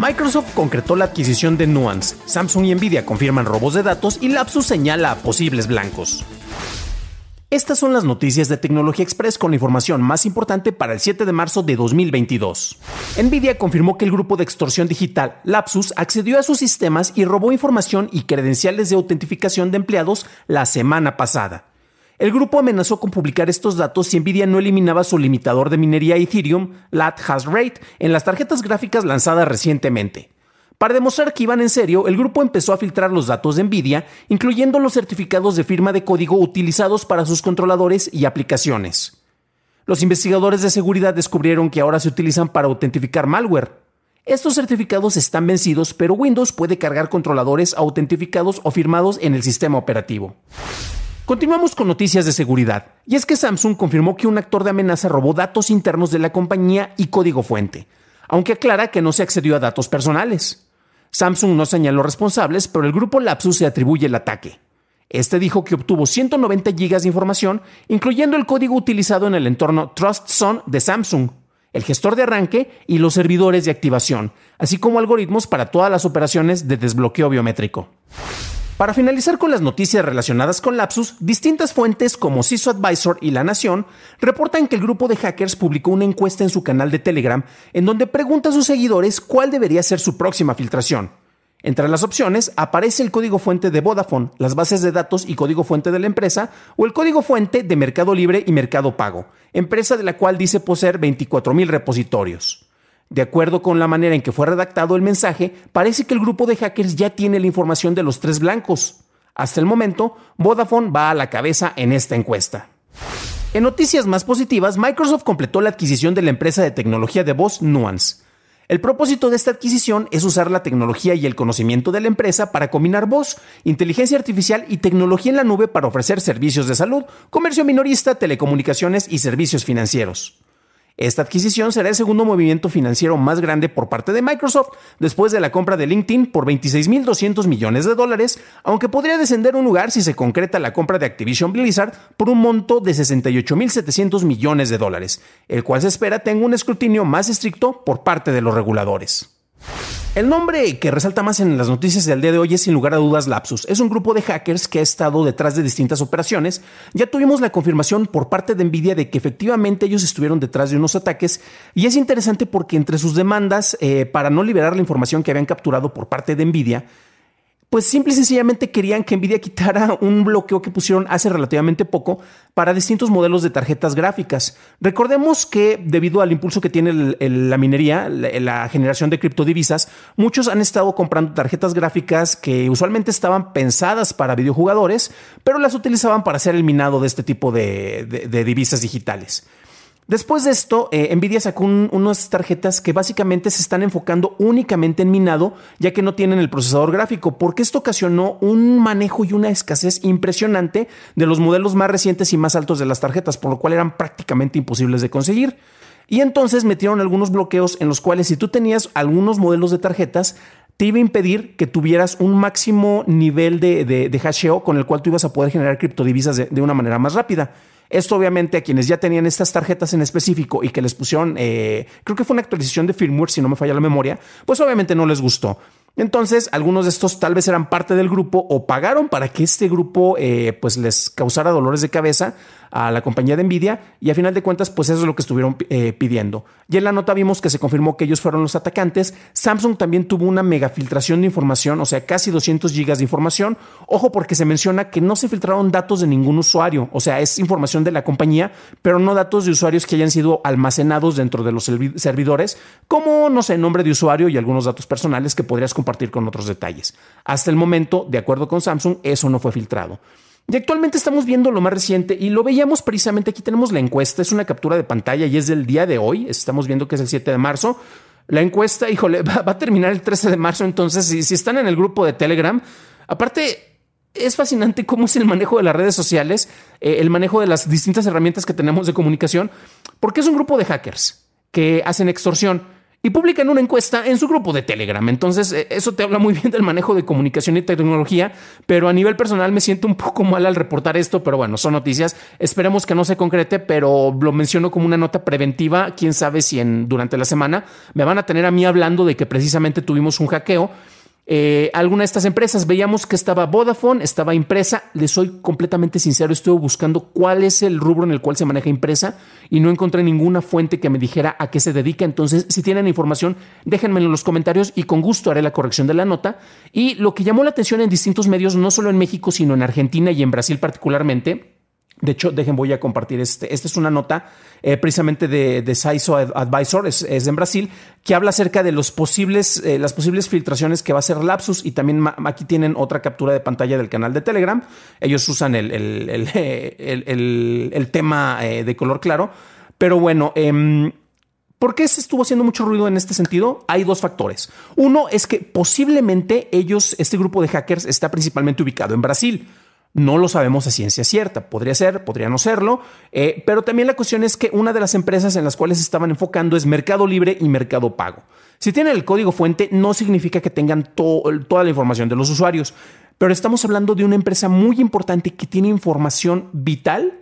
Microsoft concretó la adquisición de Nuance, Samsung y Nvidia confirman robos de datos y Lapsus señala a posibles blancos. Estas son las noticias de Tecnología Express con la información más importante para el 7 de marzo de 2022. Nvidia confirmó que el grupo de extorsión digital Lapsus accedió a sus sistemas y robó información y credenciales de autentificación de empleados la semana pasada. El grupo amenazó con publicar estos datos si Nvidia no eliminaba su limitador de minería Ethereum, LAT Hash Rate, en las tarjetas gráficas lanzadas recientemente. Para demostrar que iban en serio, el grupo empezó a filtrar los datos de Nvidia, incluyendo los certificados de firma de código utilizados para sus controladores y aplicaciones. Los investigadores de seguridad descubrieron que ahora se utilizan para autentificar malware. Estos certificados están vencidos, pero Windows puede cargar controladores autentificados o firmados en el sistema operativo. Continuamos con noticias de seguridad, y es que Samsung confirmó que un actor de amenaza robó datos internos de la compañía y código fuente, aunque aclara que no se accedió a datos personales. Samsung no señaló responsables, pero el grupo Lapsus se atribuye el ataque. Este dijo que obtuvo 190 GB de información, incluyendo el código utilizado en el entorno TrustZone de Samsung, el gestor de arranque y los servidores de activación, así como algoritmos para todas las operaciones de desbloqueo biométrico. Para finalizar con las noticias relacionadas con Lapsus, distintas fuentes como CISO Advisor y La Nación reportan que el grupo de hackers publicó una encuesta en su canal de Telegram en donde pregunta a sus seguidores cuál debería ser su próxima filtración. Entre las opciones aparece el código fuente de Vodafone, las bases de datos y código fuente de la empresa, o el código fuente de Mercado Libre y Mercado Pago, empresa de la cual dice poseer 24.000 repositorios. De acuerdo con la manera en que fue redactado el mensaje, parece que el grupo de hackers ya tiene la información de los tres blancos. Hasta el momento, Vodafone va a la cabeza en esta encuesta. En noticias más positivas, Microsoft completó la adquisición de la empresa de tecnología de voz Nuance. El propósito de esta adquisición es usar la tecnología y el conocimiento de la empresa para combinar voz, inteligencia artificial y tecnología en la nube para ofrecer servicios de salud, comercio minorista, telecomunicaciones y servicios financieros. Esta adquisición será el segundo movimiento financiero más grande por parte de Microsoft, después de la compra de LinkedIn por 26.200 millones de dólares, aunque podría descender un lugar si se concreta la compra de Activision Blizzard por un monto de 68.700 millones de dólares, el cual se espera tenga un escrutinio más estricto por parte de los reguladores. El nombre que resalta más en las noticias del día de hoy es sin lugar a dudas Lapsus. Es un grupo de hackers que ha estado detrás de distintas operaciones. Ya tuvimos la confirmación por parte de Nvidia de que efectivamente ellos estuvieron detrás de unos ataques y es interesante porque entre sus demandas eh, para no liberar la información que habían capturado por parte de Nvidia, pues simple y sencillamente querían que Nvidia quitara un bloqueo que pusieron hace relativamente poco para distintos modelos de tarjetas gráficas. Recordemos que debido al impulso que tiene la minería, la, generación de criptodivisas, muchos han estado comprando tarjetas gráficas que usualmente estaban pensadas para videojugadores, pero las utilizaban para hacer el minado de este tipo de divisas digitales. Después de esto, eh, Nvidia sacó unas tarjetas que básicamente se están enfocando únicamente en minado, ya que no tienen el procesador gráfico, porque esto ocasionó un manejo y una escasez impresionante de los modelos más recientes y más altos de las tarjetas, por lo cual eran prácticamente imposibles de conseguir. Y entonces metieron algunos bloqueos en los cuales si tú tenías algunos modelos de tarjetas, te iba a impedir que tuvieras un máximo nivel de, hasheo con el cual tú ibas a poder generar criptodivisas de una manera más rápida. Esto obviamente a quienes ya tenían estas tarjetas en específico y que les pusieron, eh, creo que fue una actualización de firmware, si no me falla la memoria, pues obviamente no les gustó. Entonces, algunos de estos tal vez eran parte del grupo o pagaron para que este grupo eh, pues les causara dolores de cabeza a la compañía de Nvidia y a final de cuentas pues eso es lo que estuvieron eh, pidiendo. Y en la nota vimos que se confirmó que ellos fueron los atacantes. Samsung también tuvo una mega filtración de información, o sea, casi 200 gigas de información. Ojo porque se menciona que no se filtraron datos de ningún usuario, o sea, es información de la compañía, pero no datos de usuarios que hayan sido almacenados dentro de los servidores, como, no sé, nombre de usuario y algunos datos personales que podrías compartir con otros detalles. Hasta el momento, de acuerdo con Samsung, eso no fue filtrado. Y actualmente estamos viendo lo más reciente y lo veíamos precisamente, aquí tenemos la encuesta, es una captura de pantalla y es del día de hoy, estamos viendo que es el 7 de marzo. La encuesta, híjole, va, a terminar el 13 de marzo, entonces si, están en el grupo de Telegram, aparte es fascinante cómo es el manejo de las redes sociales, eh, el manejo de las distintas herramientas que tenemos de comunicación, porque es un grupo de hackers que hacen extorsión y publican una encuesta en su grupo de Telegram. Entonces, eh, eso te habla muy bien del manejo de comunicación y tecnología, pero a nivel personal me siento un poco mal al reportar esto, pero bueno, son noticias. Esperemos que no se concrete, pero lo menciono como una nota preventiva. Quién sabe si en, durante la semana me van a tener a mí hablando de que precisamente tuvimos un hackeo eh, alguna de estas empresas. Veíamos que estaba Vodafone, estaba impresa. Les soy completamente sincero, estuve buscando cuál es el rubro en el cual se maneja impresa y no encontré ninguna fuente que me dijera a qué se dedica. Entonces, si tienen información, déjenmelo en los comentarios y con gusto haré la corrección de la nota. Y lo que llamó la atención en distintos medios, no solo en México, sino en Argentina y en Brasil particularmente, de hecho, dejen, voy a compartir este. Esta es una nota eh, precisamente de, de Saiso Advisor, es, en Brasil, que habla acerca de los posibles, eh, las posibles filtraciones que va a hacer Lapsus y también aquí tienen otra captura de pantalla del canal de Telegram. Ellos usan el, el, tema eh, de color claro. Pero bueno, em, ¿Por qué se estuvo haciendo mucho ruido en este sentido? Hay dos factores. Uno es que posiblemente ellos, este grupo de hackers, está principalmente ubicado en Brasil. No lo sabemos a ciencia cierta. Podría ser, podría no serlo. Eh, pero también la cuestión es que una de las empresas en las cuales se estaban enfocando es Mercado Libre y Mercado Pago. Si tienen el código fuente, no significa que tengan toda la información de los usuarios. Pero estamos hablando de una empresa muy importante que tiene información vital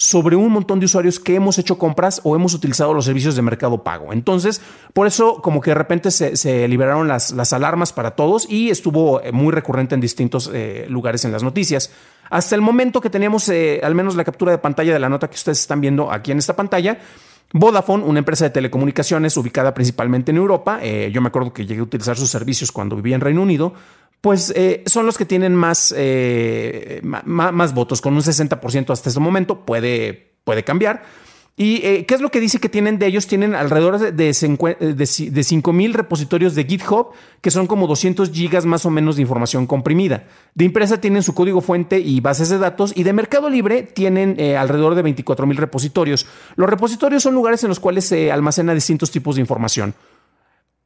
sobre un montón de usuarios que hemos hecho compras o hemos utilizado los servicios de mercado pago. Entonces, por eso como que de repente se, liberaron las, alarmas para todos y estuvo eh, muy recurrente en distintos eh, lugares en las noticias. Hasta el momento que teníamos eh, al menos la captura de pantalla de la nota que ustedes están viendo aquí en esta pantalla, Vodafone, una empresa de telecomunicaciones ubicada principalmente en Europa, yo me acuerdo que llegué a utilizar sus servicios cuando vivía en Reino Unido, pues eh, son los que tienen más, eh, más, votos, con un 60% hasta este momento, puede, puede cambiar. ¿Y eh, qué es lo que dice que tienen de ellos? Tienen alrededor de, de, de 5 mil repositorios de GitHub, que son como 200 gigas más o menos de información comprimida. De empresa tienen su código fuente y bases de datos, y de Mercado Libre tienen alrededor de 24 mil repositorios. Los repositorios son lugares en los cuales se almacena distintos tipos de información.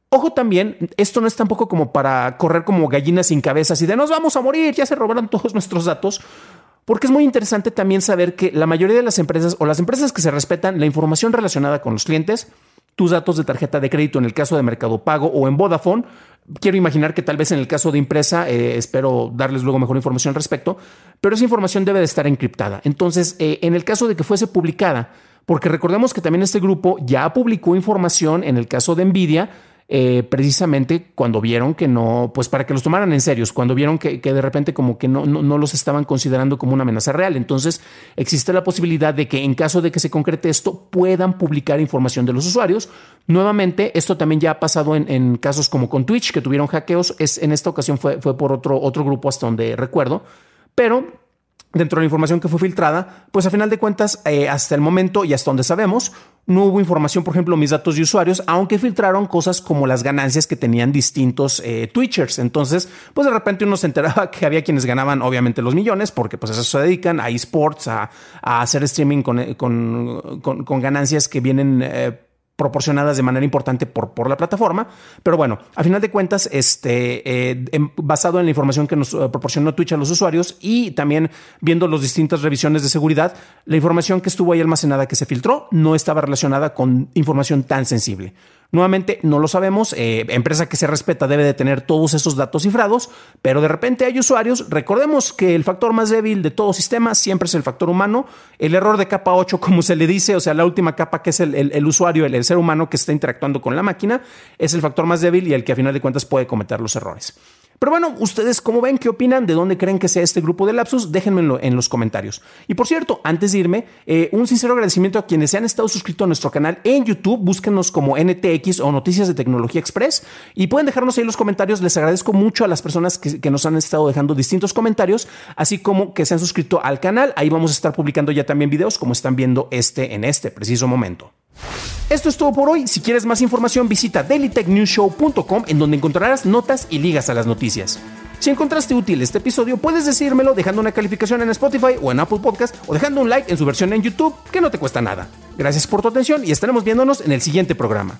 Ojo también, esto no es tampoco como para correr como gallinas sin cabezas y de nos vamos a morir, ya se robaron todos nuestros datos, porque es muy interesante también saber que la mayoría de las empresas o las empresas que se respetan la información relacionada con los clientes, tus datos de tarjeta de crédito en el caso de Mercado Pago o en Vodafone, quiero imaginar que tal vez en el caso de impresa, eh, espero darles luego mejor información al respecto, pero esa información debe de estar encriptada. Entonces, eh, en el caso de que fuese publicada, porque recordemos que también este grupo ya publicó información en el caso de Nvidia, eh, precisamente cuando vieron que no, pues para que los tomaran en serio, cuando vieron que, de repente como que no, no, los estaban considerando como una amenaza real. Entonces existe la posibilidad de que en caso de que se concrete esto, puedan publicar información de los usuarios. Nuevamente, esto también ya ha pasado en, casos como con Twitch, que tuvieron hackeos. Es, en esta ocasión fue, fue por otro, otro grupo hasta donde recuerdo. Pero dentro de la información que fue filtrada, pues a final de cuentas, eh, hasta el momento y hasta donde sabemos, no hubo información, por ejemplo, mis datos de usuarios, aunque filtraron cosas como las ganancias que tenían distintos eh, Twitchers. Entonces, pues de repente uno se enteraba que había quienes ganaban, obviamente, los millones, porque pues a eso se dedican, a esports, a, hacer streaming con, con, ganancias que vienen eh, proporcionadas de manera importante por, por la plataforma. Pero bueno, a final de cuentas, este, eh, basado en la información que nos eh, proporcionó Twitch a los usuarios y también viendo las distintas revisiones de seguridad, la información que estuvo ahí almacenada que se filtró no estaba relacionada con información tan sensible. Nuevamente, no lo sabemos. Eh, empresa que se respeta debe de tener todos esos datos cifrados, pero de repente hay usuarios. Recordemos que el factor más débil de todo sistema siempre es el factor humano. El error de capa 8, como se le dice, o sea, la última capa que es el, usuario, el, ser humano que está interactuando con la máquina, es el factor más débil y el que a final de cuentas puede cometer los errores. Pero bueno, ustedes cómo ven, qué opinan, de dónde creen que sea este grupo de lapsus, déjenmelo en los comentarios. Y por cierto, antes de irme, eh, un sincero agradecimiento a quienes se han estado suscritos a nuestro canal en YouTube, búsquenos como NTX o Noticias de Tecnología Express y pueden dejarnos ahí los comentarios. Les agradezco mucho a las personas que, que nos han estado dejando distintos comentarios, así como que se han suscrito al canal. Ahí vamos a estar publicando ya también videos como están viendo este en este preciso momento. Esto es todo por hoy. Si quieres más información, visita dailytechnewshow.com en donde encontrarás notas y ligas a las noticias. Si encontraste útil este episodio, puedes decírmelo dejando una calificación en Spotify o en Apple Podcast o dejando un like en su versión en YouTube, que no te cuesta nada. Gracias por tu atención y estaremos viéndonos en el siguiente programa.